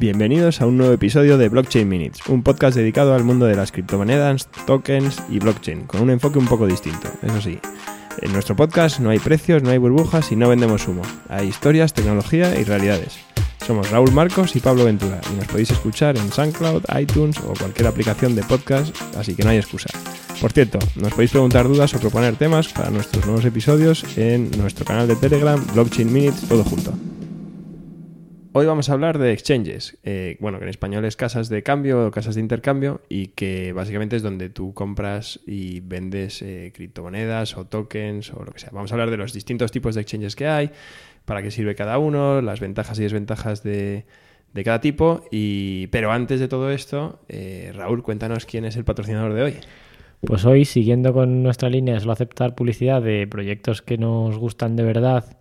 Bienvenidos a un nuevo episodio de Blockchain Minutes, un podcast dedicado al mundo de las criptomonedas, tokens y blockchain, con un enfoque un poco distinto, eso sí. En nuestro podcast no hay precios, no hay burbujas y no vendemos humo. Hay historias, tecnología y realidades. Somos Raúl Marcos y Pablo Ventura y nos podéis escuchar en SoundCloud, iTunes o cualquier aplicación de podcast, así que no hay excusa. Por cierto, nos podéis preguntar dudas o proponer temas para nuestros nuevos episodios en nuestro canal de Telegram, Blockchain Minutes, todo junto. Hoy vamos a hablar de exchanges, eh, bueno, que en español es casas de cambio o casas de intercambio y que básicamente es donde tú compras y vendes eh, criptomonedas o tokens o lo que sea. Vamos a hablar de los distintos tipos de exchanges que hay, para qué sirve cada uno, las ventajas y desventajas de, cada tipo. Y, pero antes de todo esto, eh, Raúl, cuéntanos quién es el patrocinador de hoy. Pues hoy, siguiendo con nuestra línea de solo aceptar publicidad de proyectos que nos gustan de verdad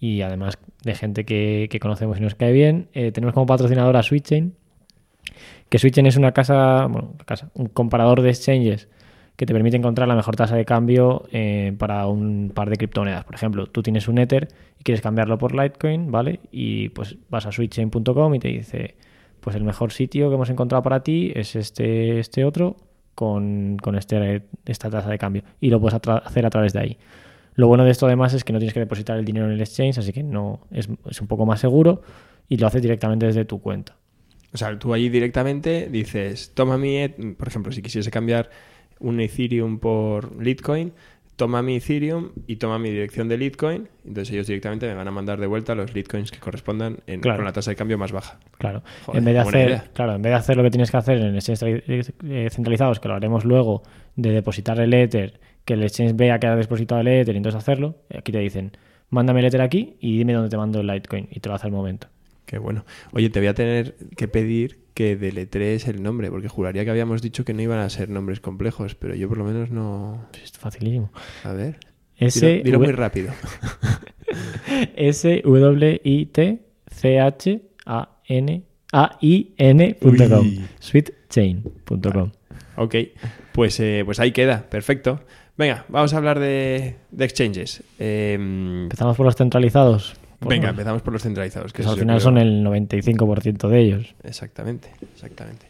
y además de gente que, conocemos y nos cae bien, eh, tenemos como patrocinador a SwitchChain, que SwitchChain es una casa, bueno, casa, un comparador de exchanges que te permite encontrar la mejor tasa de cambio eh, para un par de criptomonedas. Por ejemplo, tú tienes un Ether y quieres cambiarlo por Litecoin, ¿vale? Y pues vas a switchchain.com y te dice, pues el mejor sitio que hemos encontrado para ti es este, este otro con, con este, esta tasa de cambio. Y lo puedes hacer a través de ahí. Lo bueno de esto además es que no tienes que depositar el dinero en el exchange, así que no es, un poco más seguro y lo haces directamente desde tu cuenta. O sea, tú allí directamente dices, toma mi, por ejemplo, si quisiese cambiar un Ethereum por Litecoin, toma mi Ethereum y toma mi dirección de Litecoin. Entonces ellos directamente me van a mandar de vuelta los Litecoins que correspondan en, con la tasa de cambio más baja. Claro. en vez de hacer, claro, en vez de hacer lo que tienes que hacer en exchanges eh, centralizados, que lo haremos luego, de depositar el Ether que el exchange vea que ha depositado el Ether y entonces hacerlo, aquí te dicen, mándame el Ether aquí y dime dónde te mando el Litecoin y te lo hace al momento. Qué bueno. Oye, te voy a tener que pedir que deletres el nombre, porque juraría que habíamos dicho que no iban a ser nombres complejos, pero yo por lo menos no... Es facilísimo. A ver. S dilo, muy rápido. S W I T C H A N A I N.com. Sweetchain.com. Ok, pues, eh, pues ahí queda, perfecto. Venga, vamos a hablar de, exchanges. Em, empezamos por los centralizados. Venga, empezamos por los centralizados. Que al final son el 95% de ellos. Exactamente, exactamente.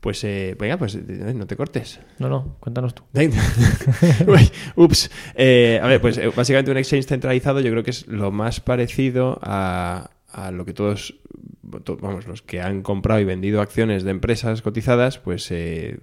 Pues eh, venga, pues eh, no te cortes. No, no, cuéntanos tú. ups. Eh, a ver, pues básicamente un exchange centralizado yo creo que es lo más parecido a, a lo que todos, vamos, los que han comprado y vendido acciones de empresas cotizadas, pues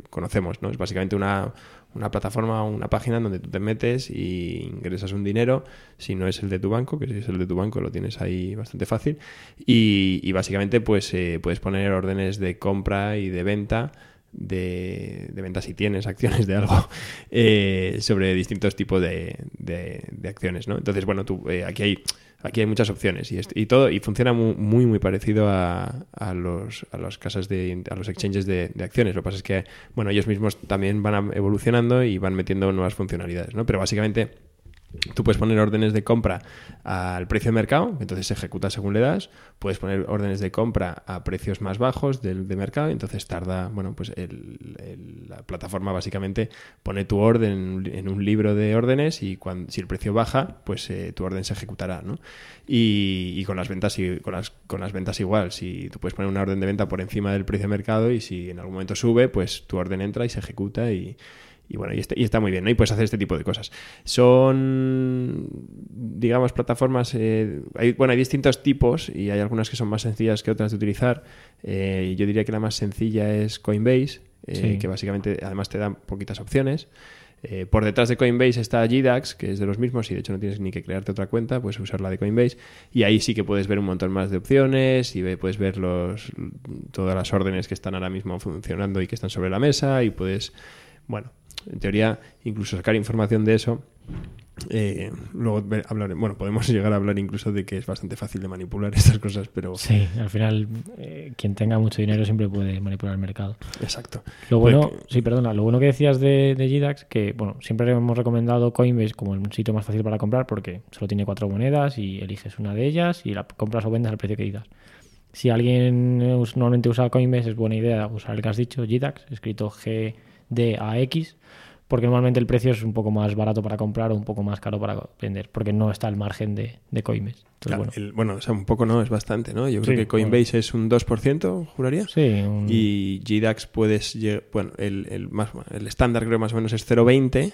conocemos, ¿no? Es básicamente una, una plataforma o una página donde tú te metes y ingresas un dinero, si no es el de tu banco, que si es el de tu banco lo tienes ahí bastante fácil, y, básicamente pues eh, puedes poner órdenes de compra y de venta de, de venta si tienes acciones de algo eh, sobre distintos tipos de, de, acciones, ¿no? Entonces, bueno, tú, eh, aquí hay aquí hay muchas opciones y, y todo y funciona muy muy, parecido a, a, los a las casas de a los exchanges de, acciones lo que pasa es que bueno ellos mismos también van evolucionando y van metiendo nuevas funcionalidades no pero básicamente Tú puedes poner órdenes de compra al precio de mercado, entonces se ejecuta según le das. Puedes poner órdenes de compra a precios más bajos del de mercado, entonces tarda, bueno, pues la plataforma básicamente pone tu orden en un libro de órdenes y si el precio baja, pues eh, tu orden se ejecutará, ¿no? Y, con las ventas y con las, con las ventas igual, si tú puedes poner una orden de venta por encima del precio de mercado y si en algún momento sube, pues tu orden entra y se ejecuta y y bueno, y, y, está muy bien, ¿no? Y puedes hacer este tipo de cosas. Son, digamos, plataformas. Eh, hay, bueno, hay distintos tipos y hay algunas que son más sencillas que otras de utilizar. Eh, yo diría que la más sencilla es Coinbase, eh, que básicamente además te da poquitas opciones. por detrás de Coinbase está GDAX, que es de los mismos y de hecho no tienes ni que crearte otra cuenta, puedes usar la de Coinbase y ahí sí que puedes ver un montón más de opciones y puedes ver los, todas las órdenes que están ahora mismo funcionando y que están sobre la mesa y puedes, bueno, en teoría, incluso sacar información de eso. Eh, luego hablar, bueno, podemos llegar a hablar incluso de que es bastante fácil de manipular estas cosas, pero... Sí, al final eh, quien tenga mucho dinero siempre puede manipular el mercado. Exacto. Lo bueno, sí, perdona, lo bueno que decías de, de GDAX, que bueno, siempre hemos recomendado Coinbase como el sitio más fácil para comprar porque solo tiene cuatro monedas y eliges una de ellas y la compras o vendes al precio que digas. Si alguien normalmente usa Coinbase, es buena idea usar el que has dicho, GDAX, escrito G-D-A-X porque normalmente el precio es un poco más barato para comprar o un poco más caro para vender, porque no está el margen de, de Coinbase. Entonces, Claro, bueno, el- bueno, o sea, un poco no, es bastante, ¿no? Yo creo Sí, que Coinbase es un 2%, juraría. sí, un- Y GDAX puedes lle- bueno, el, el, más, el estándar creo más o menos es 0.20,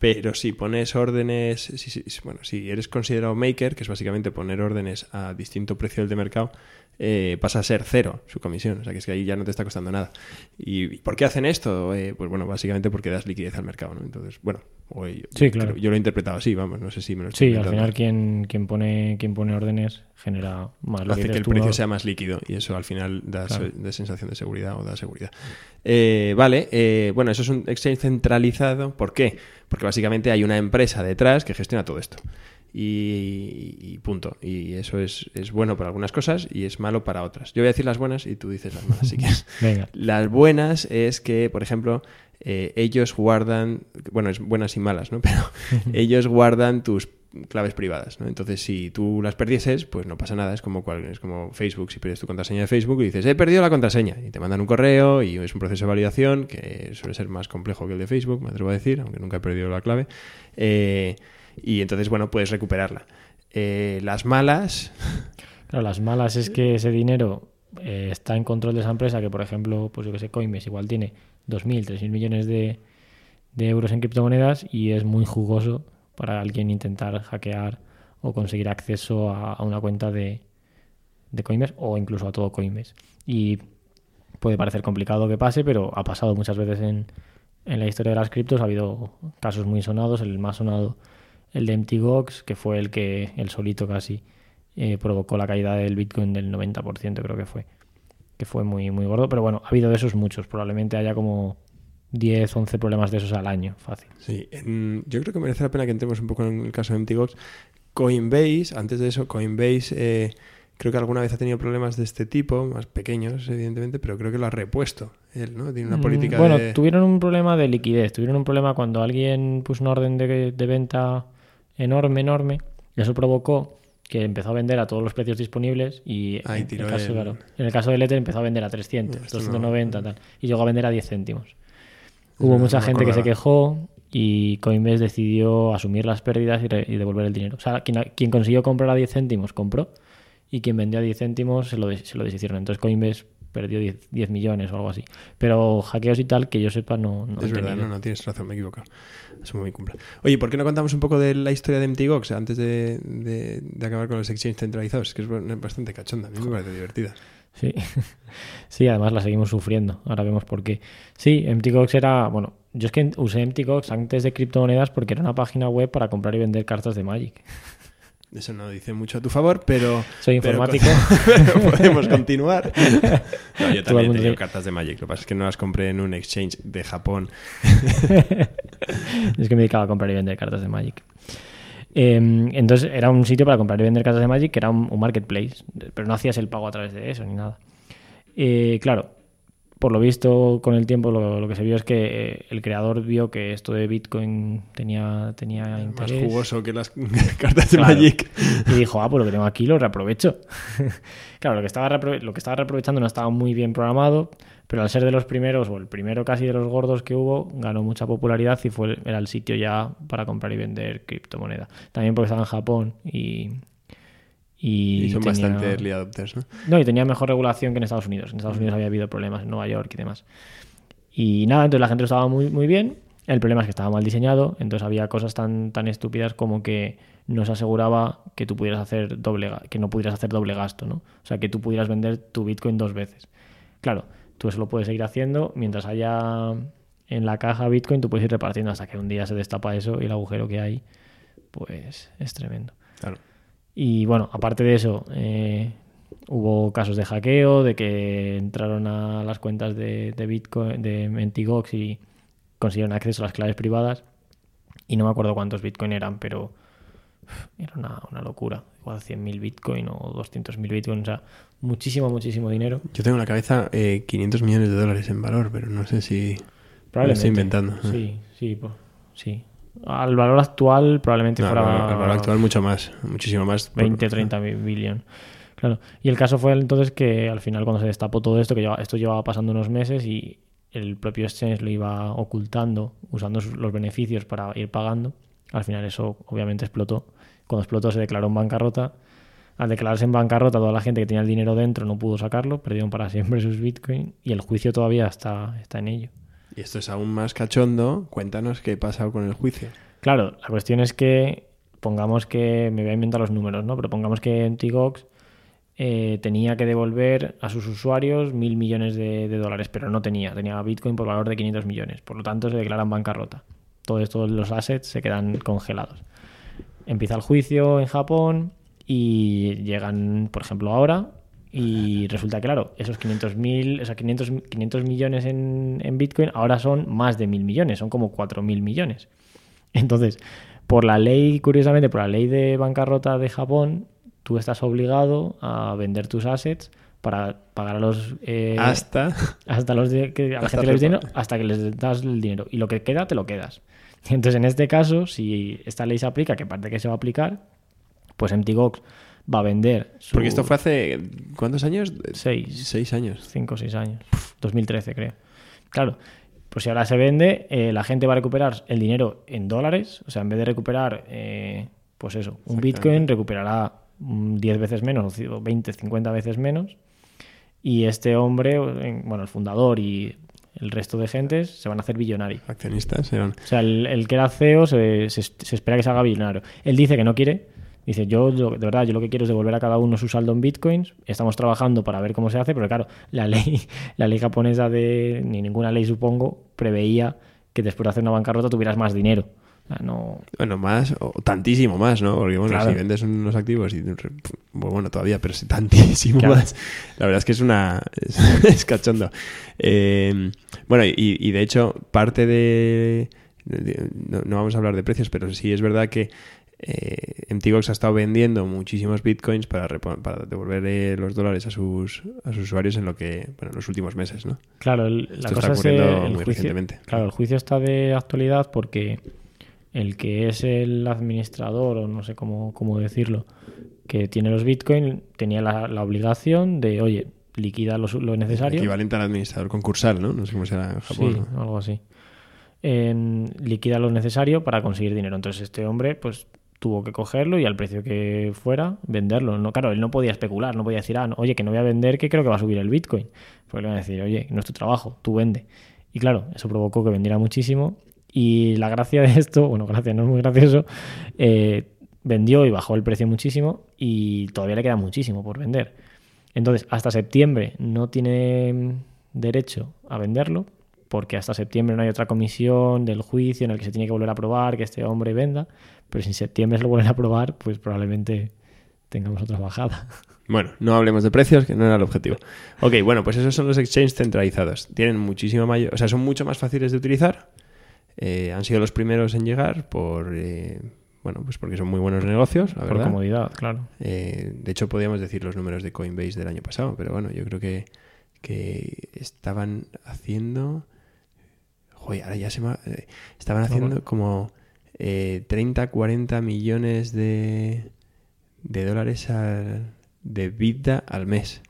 pero si pones órdenes, si, si- si- bueno, si eres considerado maker, que es básicamente poner órdenes a distinto precio del de mercado, eh, pasa a ser cero su comisión, o sea que es que ahí ya no te está costando nada. ¿Y por qué hacen esto? Eh, pues bueno, básicamente porque das liquidez al mercado, ¿no? Entonces, bueno, o yo, Sí, claro. creo- yo lo he interpretado así, vamos, no sé si me lo estoy sí, al final quien, quien, pone, quien pone órdenes genera más. Hace que el tú, precio ¿no? sea más líquido y eso al final da, Claro. se- da sensación de seguridad o da seguridad. Eh, vale, eh, bueno, eso es un exchange centralizado. ¿Por qué? Porque básicamente hay una empresa detrás que gestiona todo esto. Y, y punto. Y eso es, es bueno para algunas cosas y es malo para otras. Yo voy a decir las buenas y tú dices las malas si quieres. Venga, Las buenas es que, por ejemplo, eh, ellos guardan, bueno, es buenas y malas, ¿no? Pero ellos guardan tus claves privadas, ¿no? Entonces, si tú las perdieses, pues no pasa nada, es como, cual- es como Facebook, si pierdes tu contraseña de Facebook y dices, he perdido la contraseña, y te mandan un correo y es un proceso de validación que suele ser más complejo que el de Facebook, me atrevo a decir, aunque nunca he perdido la clave, Eh, y entonces, bueno, puedes recuperarla. Eh, las malas, Claro, las malas es que ese dinero eh, está en control de esa empresa que, por ejemplo, pues yo que sé, Coinbase igual tiene 2.000, 3.000 millones de, de euros en criptomonedas y es muy jugoso para alguien intentar hackear o conseguir acceso a, una cuenta de, de Coinbase o incluso a todo Coinbase. Y puede parecer complicado que pase, pero ha pasado muchas veces en, en la historia de las criptos. Ha habido casos muy sonados, el más sonado el de MTGOX, que fue el que, el solito casi, eh, provocó la caída del Bitcoin del 90%, creo que fue. Que fue muy, muy gordo. Pero bueno, ha habido de esos muchos. Probablemente haya como 10, 11 problemas de esos al año. Fácil. Sí, en- yo creo que merece la pena que entremos un poco en el caso de MTGOX. Coinbase, antes de eso, Coinbase eh, creo que alguna vez ha tenido problemas de este tipo, más pequeños, evidentemente, pero creo que lo ha repuesto él, ¿no? Tiene una Mm, política bueno, de... tuvieron un problema de liquidez. Tuvieron un problema cuando alguien puso una orden de, de venta enorme, enorme. Y eso provocó que empezó a vender a todos los precios disponibles y Ahí en, tiró el caso, el- claro, en el caso del Ether empezó a vender a 300, Esto no- 290 tal, y llegó a vender a 10 céntimos. Hubo No, mucha gente que se quejó y Coinbase decidió asumir las pérdidas y, devolver el dinero. O sea, quien, quien consiguió comprar a 10 céntimos compró y quien vendió a 10 céntimos se lo, se lo deshicieron. Entonces Coinbase perdió 10, 10 millones o algo así. Pero hackeos y tal, que yo sepa, no, no es verdad, tenido. no, no, tienes razón, me he equivocado. Cumple. Oye, ¿por qué no contamos un poco de la historia de MTGOX antes de, de- de acabar con los exchanges centralizados? Es que es bastante cachonda, a mí me parece divertida. Sí. sí, además la seguimos sufriendo. Ahora vemos por qué. Sí, MTGOX era. Bueno, yo es que usé MTGOX antes de criptomonedas porque era una página web para comprar y vender cartas de Magic. Eso no dice mucho a tu favor, pero... Soy informático. pero podemos continuar. No, yo también tengo sí. cartas de Magic, lo que pasa es que no las compré en un exchange de Japón. es que me dedicaba a comprar y vender cartas de Magic. Eh, entonces era un sitio para comprar y vender cartas de Magic que era un, un marketplace, pero no hacías el pago a través de eso ni nada. Eh, claro, por lo visto con el tiempo lo, lo que se vio es que eh, el creador vio que esto de Bitcoin tenía, tenía Más interés. jugoso que las cartas de Claro. Magic. Y dijo, ah, pues lo que tengo aquí lo reaprovecho. claro, lo que, estaba lo que estaba reaprovechando no estaba muy bien programado, pero al ser de los primeros, o el primero casi de los gordos que hubo, ganó mucha popularidad y fue, era el sitio ya para comprar y vender criptomoneda. También porque estaba en Japón y... Y, Y son tenía- bastante early adopters, ¿no? no, y tenía mejor regulación que en Estados Unidos. En Estados Unidos había habido problemas en Nueva York y demás. Y nada, entonces la gente lo estaba muy, muy bien. El problema es que estaba mal diseñado, entonces había cosas tan, tan estúpidas como que no se aseguraba que tú pudieras hacer doble que no pudieras hacer doble gasto, ¿no? O sea, que tú pudieras vender tu Bitcoin dos veces. Claro, tú eso lo puedes seguir haciendo mientras haya en la caja Bitcoin, tú puedes ir repartiendo hasta que un día se destapa eso y el agujero que hay, pues es tremendo. Claro. Y bueno, aparte de eso, eh, hubo casos de hackeo, de que entraron a las cuentas de, de Bitcoin, de Mentigox y consiguieron acceso a las claves privadas. Y no me acuerdo cuántos Bitcoin eran, pero era una, una locura. Igual 100.000 Bitcoin o 200.000 Bitcoin, o sea, muchísimo, muchísimo dinero. Yo tengo en la cabeza eh, 500 millones de dólares en valor, pero no sé si... Probablemente. estoy inventando. Sí, sí, po- sí. Al valor actual probablemente No, fuera... el valor- actual mucho más, muchísimo más. por- 20, 30 mil billón. Claro. Y el caso fue entonces que al final cuando se destapó todo esto, que lleva- esto llevaba pasando unos meses y el propio exchange lo iba ocultando, usando los beneficios para ir pagando. Al final eso obviamente explotó. Cuando explotó se declaró en bancarrota. Al declararse en bancarrota, toda la gente que tenía el dinero dentro no pudo sacarlo, perdieron para siempre sus bitcoins y el juicio todavía está, está en ello. Y esto es aún más cachondo. Cuéntanos qué ha pasado con el juicio. Claro, la cuestión es que, pongamos que, me voy a inventar los números, ¿no? Pero pongamos que en Tigox eh, tenía que devolver a sus usuarios mil millones de, dólares, pero no tenía, tenía Bitcoin por valor de 500 millones. Por lo tanto, se declaran bancarrota. Todos, todos los assets se quedan congelados. Empieza el juicio en Japón y llegan, por ejemplo, ahora. Y resulta que, claro, esos 500, mil, esos 500, 500 millones en, en, Bitcoin ahora son más de mil millones, son como 4 mil millones. Entonces, por la ley, curiosamente, por la ley de bancarrota de Japón, tú estás obligado a vender tus assets para pagar a los eh, hasta hasta los que a la gente les dinero hasta que les das el dinero. Y lo que queda te lo quedas. Entonces en este caso si esta ley se aplica que parece que se va a aplicar pues MTGOX va a vender porque esto fue hace cuántos años seis seis años cinco o seis años 2013 creo claro pues si ahora se vende eh, la gente va a recuperar el dinero en dólares o sea en vez de recuperar eh, pues eso un Bitcoin recuperará 10 veces menos, o 20, 50 veces menos. Y este hombre, bueno, el fundador y el resto de gentes se van a hacer billonarios. Accionistas O sea, el, que era CEO se, espera que se haga billonario. Él dice que no quiere. Dice, yo de verdad, yo lo que quiero es devolver a cada uno su saldo en bitcoins. Estamos trabajando para ver cómo se hace, pero claro, la ley, la ley japonesa de, ni ninguna ley supongo, preveía que después de hacer una bancarrota tuvieras más dinero. Bueno, más, o tantísimo más, ¿no? Porque bueno, si vendes unos activos y pues, bueno, todavía, pero si tantísimo más. La verdad es que es una. es, cachondo. Eh, bueno, y, de hecho, parte de. no, vamos a hablar de precios, pero sí es verdad que eh, MTGOX ha estado vendiendo muchísimos bitcoins para, para devolver eh, los dólares a sus, a sus usuarios en lo que bueno en los últimos meses, ¿no? Claro, la cosa está es muy recientemente. Claro, el juicio está de actualidad porque el que es el administrador, o no sé cómo, cómo decirlo, que tiene los bitcoins, tenía la, obligación de, oye, liquida lo, lo, necesario. Equivalente al administrador concursal, ¿no? No sé cómo será en Japón. Sí, algo así. liquida lo necesario para conseguir dinero. Entonces este hombre, pues tuvo que cogerlo y al precio que fuera venderlo. No, claro, él no podía especular, no podía decir, ah, oye, que no voy a vender, que creo que va a subir el Bitcoin. Porque le van a decir, oye, no es tu trabajo, tú vende. Y claro, eso provocó que vendiera muchísimo y la gracia de esto, bueno, gracia no es muy gracioso, eh, vendió y bajó el precio muchísimo y todavía le queda muchísimo por vender. Entonces, hasta septiembre no tiene derecho a venderlo porque hasta septiembre no hay otra comisión del juicio en el que se tiene que volver a probar que este hombre venda, pero si en septiembre se lo vuelven a probar, pues probablemente tengamos otra bajada. Bueno, no hablemos de precios, que no era el objetivo. Ok, bueno, pues esos son los exchanges centralizados. Tienen muchísimo mayor, o sea, son mucho más fáciles de utilizar, eh, han sido los primeros en llegar por... Eh, bueno, pues porque son muy buenos negocios, la por comodidad, claro. Eh, de hecho, podíamos decir los números de Coinbase del año pasado, pero bueno, yo creo que, que estaban haciendo... Joder, ahora ya se me... estaban haciendo como 30, 40 millones de, de dólares de vida al mes.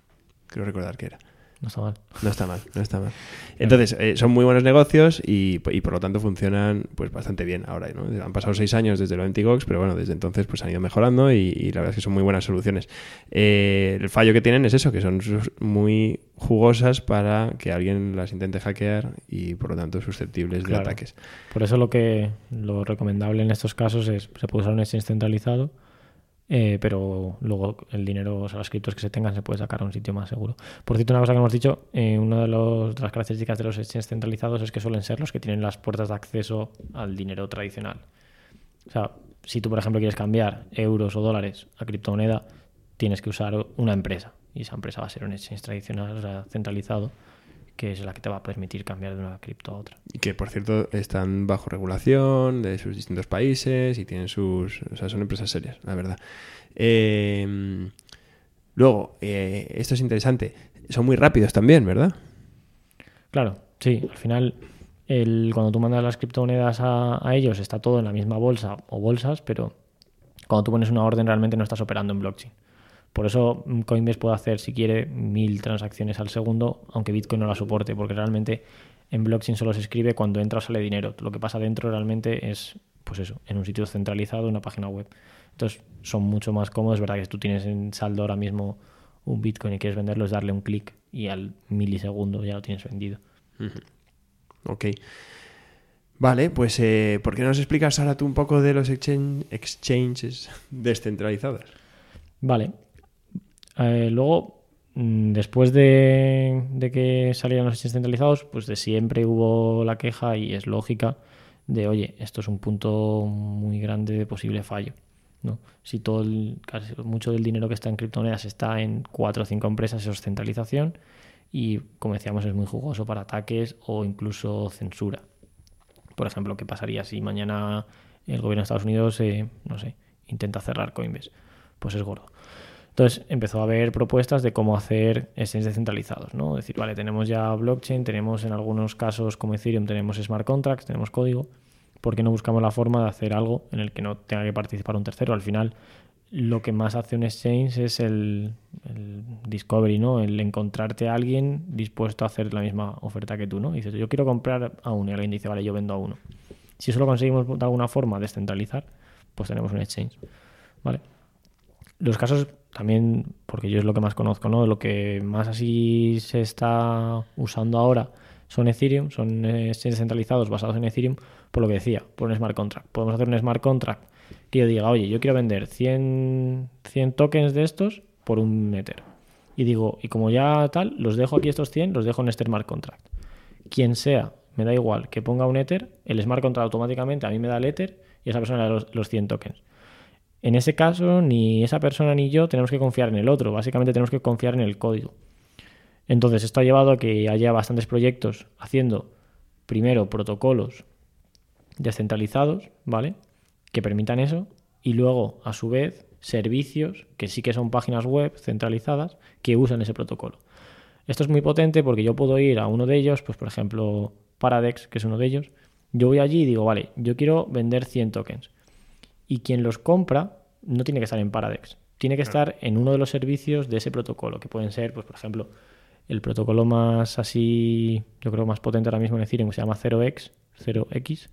Creo recordar que era. No está mal. No está mal, no está mal. Entonces, eh, son muy buenos negocios y, por lo tanto funcionan pues bastante bien ahora. ¿no? Han pasado seis años desde lo Antigox, pero bueno, desde entonces pues han ido mejorando y, la verdad es que son muy buenas soluciones. Eh, el fallo que tienen es eso, que son muy jugosas para que alguien las intente hackear y por lo tanto susceptibles de ataques. Por eso lo que lo recomendable en estos casos es se puede usar un exchange centralizado eh, pero luego el dinero, o sea, las criptos que se tengan se puede sacar a un sitio más seguro. Por cierto, una cosa que hemos dicho, eh, una de, las características de los exchanges centralizados es que suelen ser los que tienen las puertas de acceso al dinero tradicional. O sea, si tú, por ejemplo, quieres cambiar euros o dólares a criptomoneda, tienes que usar una empresa. Y esa empresa va a ser un exchange tradicional, o sea, centralizado que es la que te va a permitir cambiar de una cripto a otra. Y que, por cierto, están bajo regulación de sus distintos países y tienen sus... O sea, son empresas serias, la verdad. Eh, luego, eh, esto es interesante, son muy rápidos también, ¿verdad? Claro, sí, al final... El, cuando tú mandas las criptomonedas a, a ellos está todo en la misma bolsa o bolsas, pero cuando tú pones una orden realmente no estás operando en blockchain. Por eso mm, Coinbase puede hacer, si quiere, mil transacciones al segundo, aunque Bitcoin no la soporte, porque realmente en blockchain solo se escribe cuando entra o sale dinero. Lo que pasa dentro realmente es, pues eso, en un sitio centralizado, una página web. Entonces son mucho más cómodos. Es verdad que si tú tienes en saldo ahora mismo un Bitcoin y quieres venderlo, es darle un clic y al milisegundo ya lo tienes vendido. Ok. Vale, pues eh, ¿por qué no nos explicas ahora tú un poco de los exchanges descentralizados? Vale. Eh, luego, mm, después de, que salieran los exchanges centralizados, pues de siempre hubo la queja y es lógica de, oye, esto es un punto muy grande de posible fallo. ¿no? Si todo el, casi mucho del dinero que está en criptomonedas está en cuatro o cinco empresas, eso es centralización y, como decíamos, es muy jugoso para ataques o incluso censura. Por ejemplo, ¿qué pasaría si mañana el gobierno de Estados Unidos, eh, no sé, intenta cerrar Coinbase? Pues es gordo. Entonces empezó a haber propuestas de cómo hacer exchanges descentralizados, ¿no? Decir, vale, tenemos ya blockchain, tenemos en algunos casos como Ethereum, tenemos smart contracts, tenemos código, ¿por qué no buscamos la forma de hacer algo en el que no tenga que participar un tercero? Al final, lo que más hace un exchange es el, discovery, ¿no? El encontrarte a alguien dispuesto a hacer la misma oferta que tú, ¿no? dices, yo quiero comprar a uno y alguien dice, vale, yo vendo a uno. Si eso lo conseguimos de alguna forma descentralizar, pues tenemos un exchange, ¿vale? Los casos también, porque yo es lo que más conozco, ¿no? Lo que más así se está usando ahora son Ethereum, son exchanges centralizados basados en Ethereum, por lo que decía, por un smart contract. Podemos hacer un smart contract que yo diga, oye, yo quiero vender 100, 100 tokens de estos por un Ether. Y digo, y como ya tal, los dejo aquí estos 100, los dejo en este smart contract. Quien sea, me da igual que ponga un Ether, el smart contract automáticamente a mí me da el Ether y esa persona los, los 100 tokens. En ese caso, ni esa persona ni yo tenemos que confiar en el otro, básicamente tenemos que confiar en el código. Entonces, esto ha llevado a que haya bastantes proyectos haciendo, primero, protocolos descentralizados, ¿vale? Que permitan eso, y luego, a su vez, servicios que sí que son páginas web centralizadas que usan ese protocolo. Esto es muy potente porque yo puedo ir a uno de ellos, pues por ejemplo Paradex, que es uno de ellos, yo voy allí y digo, vale, yo quiero vender 100 tokens. Y quien los compra no tiene que estar en Paradex, tiene que estar en uno de los servicios de ese protocolo, que pueden ser, pues por ejemplo, el protocolo más así, yo creo más potente ahora mismo en Ethereum, que se llama 0x, 0x,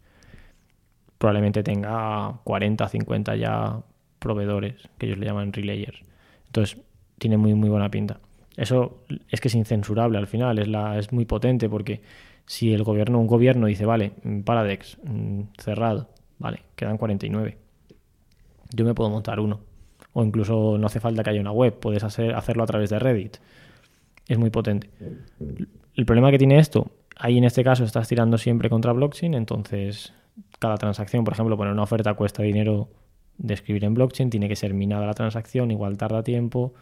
probablemente tenga 40, 50 ya proveedores, que ellos le llaman relayers. Entonces, tiene muy, muy buena pinta. Eso es que es incensurable al final, es, la, es muy potente porque si el gobierno, un gobierno dice, vale, Paradex, mm, cerrado, vale, quedan 49. Yo me puedo montar uno. O incluso no hace falta que haya una web, puedes hacer, hacerlo a través de Reddit. Es muy potente. El problema que tiene esto, ahí en este caso estás tirando siempre contra blockchain, entonces cada transacción, por ejemplo, poner una oferta cuesta dinero de escribir en blockchain, tiene que ser minada la transacción, igual tarda tiempo.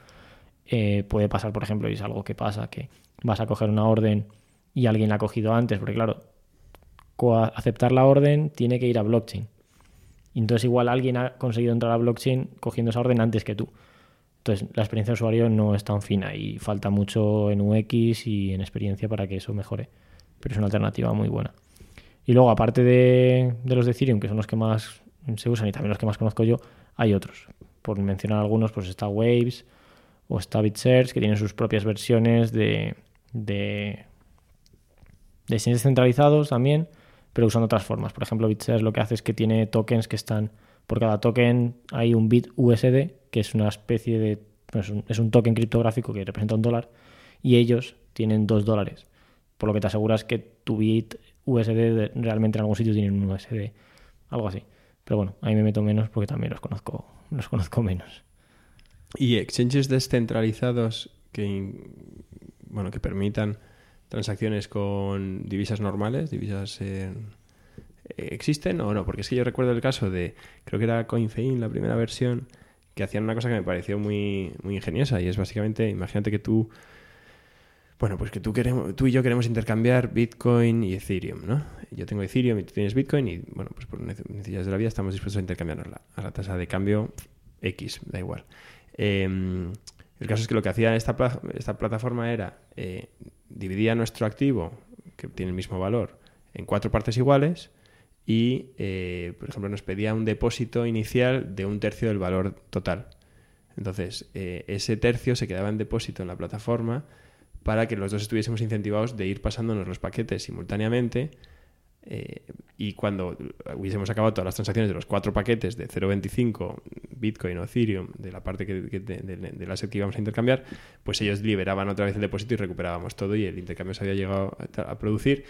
Eh, puede pasar, por ejemplo, y es algo que pasa, que vas a coger una orden y alguien la ha cogido antes, porque claro, aceptar la orden tiene que ir a blockchain. Y entonces igual alguien ha conseguido entrar a blockchain cogiendo esa orden antes que tú. Entonces la experiencia de usuario no es tan fina y falta mucho en UX y en experiencia para que eso mejore. Pero es una alternativa muy buena. Y luego, aparte de, de los de Ethereum, que son los que más se usan y también los que más conozco yo, hay otros. Por mencionar algunos, pues está Waves o está BitSearch, que tienen sus propias versiones de, de, de centralizados también, pero usando otras formas. Por ejemplo, BitSearch lo que hace es que tiene tokens que están, por cada token hay un bit USD, que es una especie de, pues, es un token criptográfico que representa un dólar, y ellos tienen dos dólares, por lo que te aseguras que tu bit USD realmente en algún sitio tiene un USD, algo así. Pero bueno, ahí me meto menos porque también los conozco, los conozco menos. ¿Y exchanges descentralizados que, bueno, que permitan transacciones con divisas normales, divisas existen o no? Porque es que yo recuerdo el caso de, creo que era CoinFein, la primera versión, que hacían una cosa que me pareció muy, muy ingeniosa y es básicamente, imagínate que tú bueno, pues que tú, queremos, tú y yo queremos intercambiar Bitcoin y Ethereum, ¿no? Yo tengo Ethereum y tú tienes Bitcoin y, bueno, pues por necesidades de la vida estamos dispuestos a intercambiarnosla a la tasa de cambio X, da igual. Em, el caso es que lo que hacía esta, plataforma era eh, dividía nuestro activo, que tiene el mismo valor, en cuatro partes iguales y, eh, por ejemplo, nos pedía un depósito inicial de un tercio del valor total. Entonces, eh, ese tercio se quedaba en depósito en la plataforma para que los dos estuviésemos incentivados de ir pasándonos los paquetes simultáneamente eh, y cuando hubiésemos acabado todas las transacciones de los cuatro paquetes de 0.25 Bitcoin o Ethereum de la parte que, que- de, de, de la set que íbamos a intercambiar, pues ellos liberaban otra vez el depósito y recuperábamos todo y el intercambio se había llegado a, a producir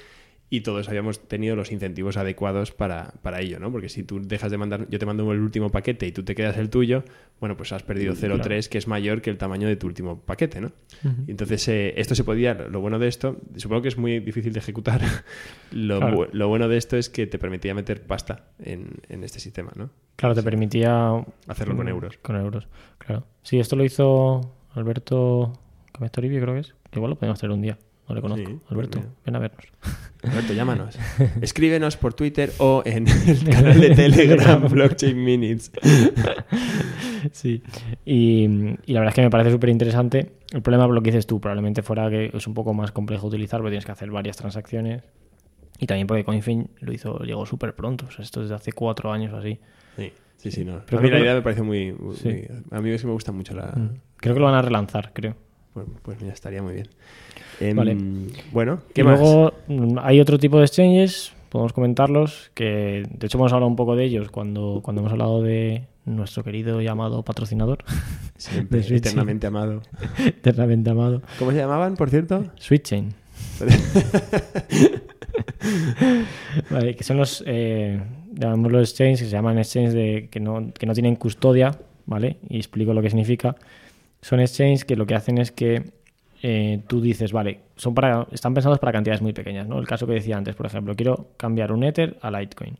y todos habíamos tenido los incentivos adecuados para, para ello, ¿no? Porque si tú dejas de mandar, yo te mando el último paquete y tú te quedas el tuyo, bueno, pues has perdido 0,3 que es mayor que el tamaño de tu último paquete, ¿no? Entonces, eh, esto se podía, lo bueno de esto, supongo que es muy difícil de ejecutar, lo, Claro. lo bueno de esto es que te permitía meter pasta en, en este sistema, ¿no? Claro, te permitía Hacerlo con euros. Con euros, claro. Sí, esto lo hizo Alberto Camestoribio, creo que es. Igual lo podemos hacer un día. No le conozco. Sí, Alberto, ven a vernos. Alberto, llámanos. Escríbenos por Twitter o en el canal de Telegram Blockchain Minutes. Sí. Y, y la verdad es que me parece súper interesante. El problema, por lo que dices tú, probablemente fuera que es un poco más complejo utilizar porque tienes que hacer varias transacciones. Y también porque CoinFin lo hizo, llegó súper pronto. O sea, esto desde hace cuatro años o así. Sí, sí, sí. No. Pero a mí la idea me parece muy... muy- Sí. muy- a mí sí me gusta mucho la... Mm. Creo que lo van a relanzar, creo. Pues mira, estaría muy bien. Em, Vale. Bueno, ¿qué y más? luego mm, hay otro tipo de exchanges, podemos comentarlos, que de hecho hemos hablado un poco de ellos cuando, cuando hemos hablado de nuestro querido llamado patrocinador, Siempre de eternamente amado. eternamente amado, ¿Cómo se llamaban, por cierto? SweetChain. Vale, que son los, eh, llamamos los exchanges, que se llaman exchanges de, que, no, que no tienen custodia, ¿vale? Y explico lo que significa. Son exchanges que lo que hacen es que eh, tú dices, vale, son para, están pensados para cantidades muy pequeñas, ¿no? El caso que decía antes, por ejemplo, quiero cambiar un Ether a Litecoin,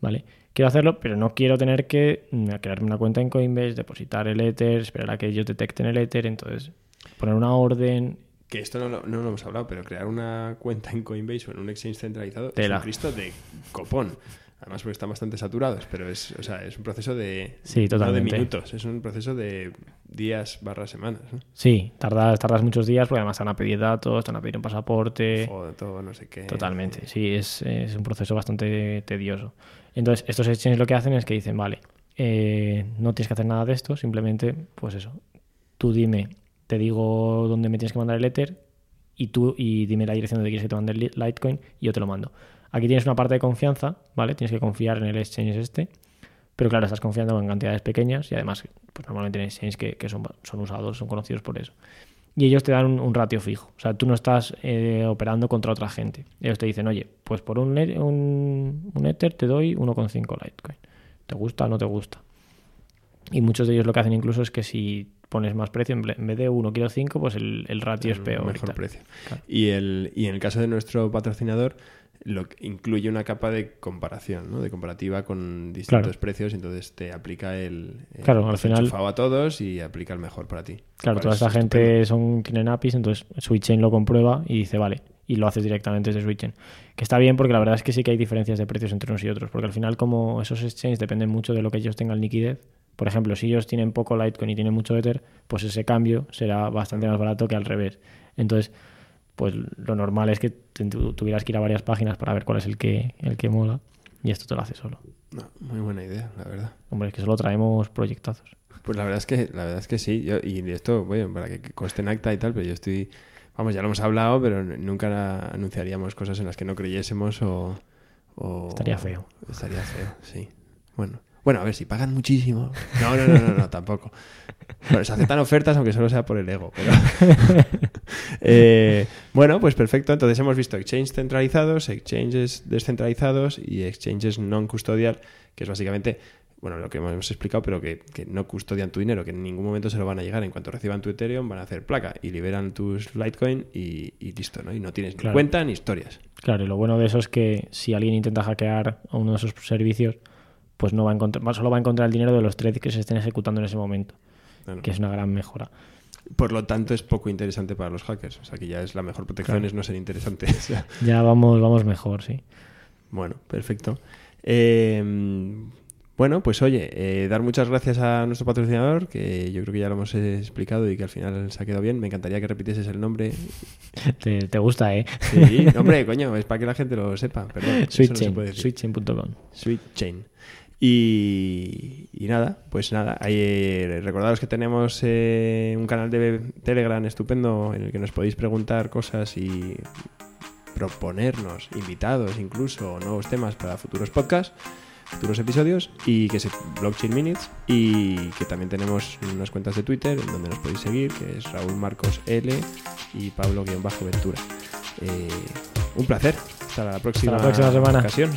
¿vale? Quiero hacerlo, pero no quiero tener que mm, crearme una cuenta en Coinbase, depositar el Ether, esperar a que ellos detecten el Ether, entonces poner una orden, Que esto no lo, no lo hemos hablado, pero crear una cuenta en Coinbase o en un exchange centralizado Tela. es un Cristo de copón. Además, porque están bastante saturados, pero es, o sea, es un proceso de, Sí, no de totalmente. minutos, es un proceso de días barra semanas. ¿no? Sí, tardas, tardas muchos días porque además te van a pedir datos, te van a pedir un pasaporte. Foto, no sé qué. Totalmente, sí, es, es un proceso bastante tedioso. Entonces, estos exchanges lo que hacen es que dicen, vale, eh, no tienes que hacer nada de esto, simplemente, pues eso, tú dime, te digo dónde me tienes que mandar el Ether y tú y dime la dirección donde quieres que te mande el Litecoin y yo te lo mando. Aquí tienes una parte de confianza, ¿vale? Tienes que confiar en el exchange este, pero claro, estás confiando en cantidades pequeñas y además, pues normalmente en exchanges que, que son, son usados, son conocidos por eso y ellos te dan un, un ratio fijo. O sea, tú no estás eh, operando contra otra gente. Ellos te dicen, oye, pues por un, un, un Ether te doy 1,5 Litecoin. ¿Te gusta o no te gusta? Y muchos de ellos lo que hacen incluso es que si pones más precio, en vez de 1 quiero 5, pues el, el ratio es peor. mejor precio. Claro. Y, el, y en el caso de nuestro patrocinador, lo que incluye una capa de comparación, ¿no? De comparativa con distintos Claro. precios, entonces te aplica el, el Claro, al final- a todos y aplica el mejor para ti. Claro, toda es esta gente son tienen APIs, entonces SwitchChain lo comprueba y dice, vale, y lo haces directamente desde SwitchChain. Que está bien porque la verdad es que sí que hay diferencias de precios entre unos y otros, porque al final como esos exchanges dependen mucho de lo que ellos tengan liquidez, por ejemplo, si ellos tienen poco Litecoin y tienen mucho Ether, pues ese cambio será bastante más barato que al revés. Entonces, pues lo normal es que tuvieras que ir a varias páginas para ver cuál es el que, el que mola, y esto te lo hace solo. No, muy buena idea, la verdad. Hombre, es que solo traemos proyectazos. Pues la verdad es que, la verdad es que sí. Yo, y esto, bueno, para que conste en acta y tal, pero yo estoy. Vamos, ya lo hemos hablado, pero nunca anunciaríamos cosas en las que no creyésemos o. o- Estaría feo. Estaría feo, sí. Bueno. Bueno, a ver, si pagan muchísimo. No, no, no, no, no tampoco. Bueno, se aceptan ofertas, aunque solo sea por el ego. Pero... Eh, bueno, pues perfecto. Entonces hemos visto exchanges centralizados, exchanges descentralizados y exchanges non custodial, que es básicamente, bueno, lo que hemos explicado, pero que, que no custodian tu dinero, que en ningún momento se lo van a llegar. En cuanto reciban tu Ethereum, van a hacer placa y liberan tus Litecoin y, y listo, ¿no? Y no tienes ni cuenta ni historias. Claro, y lo bueno de eso es que si alguien intenta hackear a uno de esos servicios, pues no va a encontrar, solo va a encontrar el dinero de los trades que se estén ejecutando en ese momento, Bueno, que es una gran mejora. Por lo tanto, es poco interesante para los hackers. O sea, que ya es la mejor protección, Claro. es no ser interesante. O sea, Ya vamos, vamos mejor, sí. Bueno, perfecto. Eh, bueno, pues oye, eh, dar muchas gracias a nuestro patrocinador, que yo creo que ya lo hemos explicado y que al final se ha quedado bien. Me encantaría que repitieses el nombre. Te, te gusta, ¿eh? Sí, nombre, coño, es para que la gente lo sepa. Perdón, eso no se Switchchain, Y, y nada, pues nada, ahí, recordaros que tenemos eh, un canal de Telegram estupendo en el que nos podéis preguntar cosas y proponernos invitados incluso nuevos temas para futuros podcasts futuros episodios y que es Blockchain Minutes y que también tenemos unas cuentas de Twitter en donde nos podéis seguir que es Raúl Marcos L y Pablo-Ventura eh, un placer. Hasta la próxima, Hasta la próxima semana. ocasión